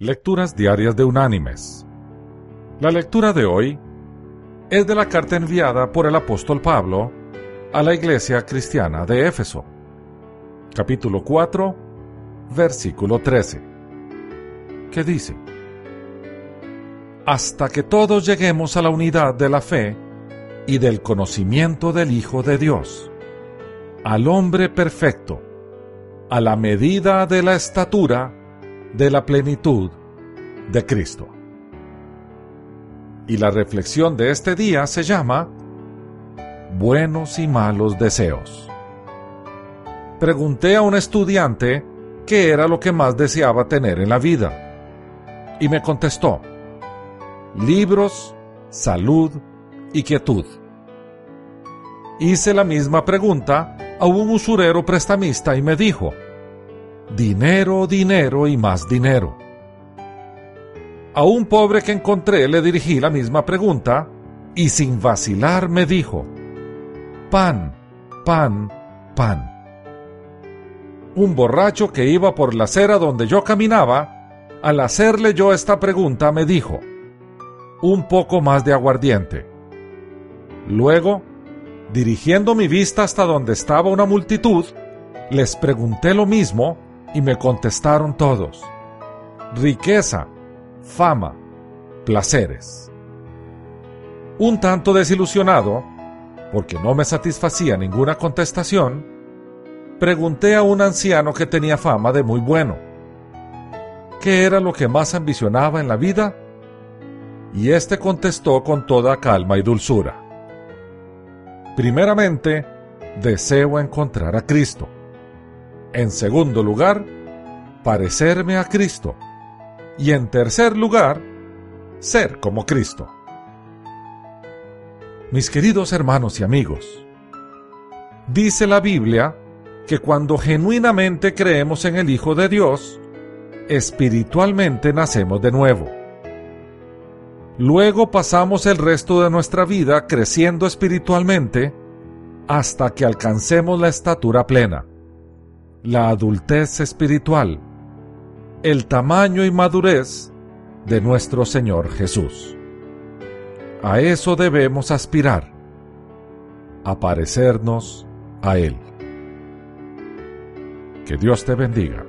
Lecturas Diarias de Unánimes. La lectura de hoy es de la carta enviada por el apóstol Pablo a la iglesia cristiana de Éfeso, capítulo 4, versículo 13, que dice, Hasta que todos lleguemos a la unidad de la fe y del conocimiento del Hijo de Dios, al hombre perfecto, a la medida de la estatura de la plenitud de Cristo. Y la reflexión de este día se llama Buenos y malos deseos. Pregunté a un estudiante qué era lo que más deseaba tener en la vida. Y me contestó, libros, salud y quietud. Hice la misma pregunta a un usurero prestamista y me dijo, dinero, dinero y más dinero. A un pobre que encontré le dirigí la misma pregunta y sin vacilar me dijo, pan, pan, pan. Un borracho que iba por la acera donde yo caminaba, al hacerle yo esta pregunta me dijo, un poco más de aguardiente. Luego, dirigiendo mi vista hasta donde estaba una multitud, les pregunté lo mismo y me contestaron todos, riqueza, fama, placeres. Un tanto desilusionado, porque no me satisfacía ninguna contestación, pregunté a un anciano que tenía fama de muy bueno, ¿qué era lo que más ambicionaba en la vida? Y éste contestó con toda calma y dulzura. Primeramente, deseo encontrar a Cristo. En segundo lugar, parecerme a Cristo. Y en tercer lugar, ser como Cristo. Mis queridos hermanos y amigos, dice la Biblia que cuando genuinamente creemos en el Hijo de Dios, espiritualmente nacemos de nuevo. Luego pasamos el resto de nuestra vida creciendo espiritualmente hasta que alcancemos la estatura plena la adultez espiritual, el tamaño y madurez de nuestro Señor Jesús. A eso debemos aspirar, a parecernos a Él. Que Dios te bendiga.